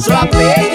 Sua pele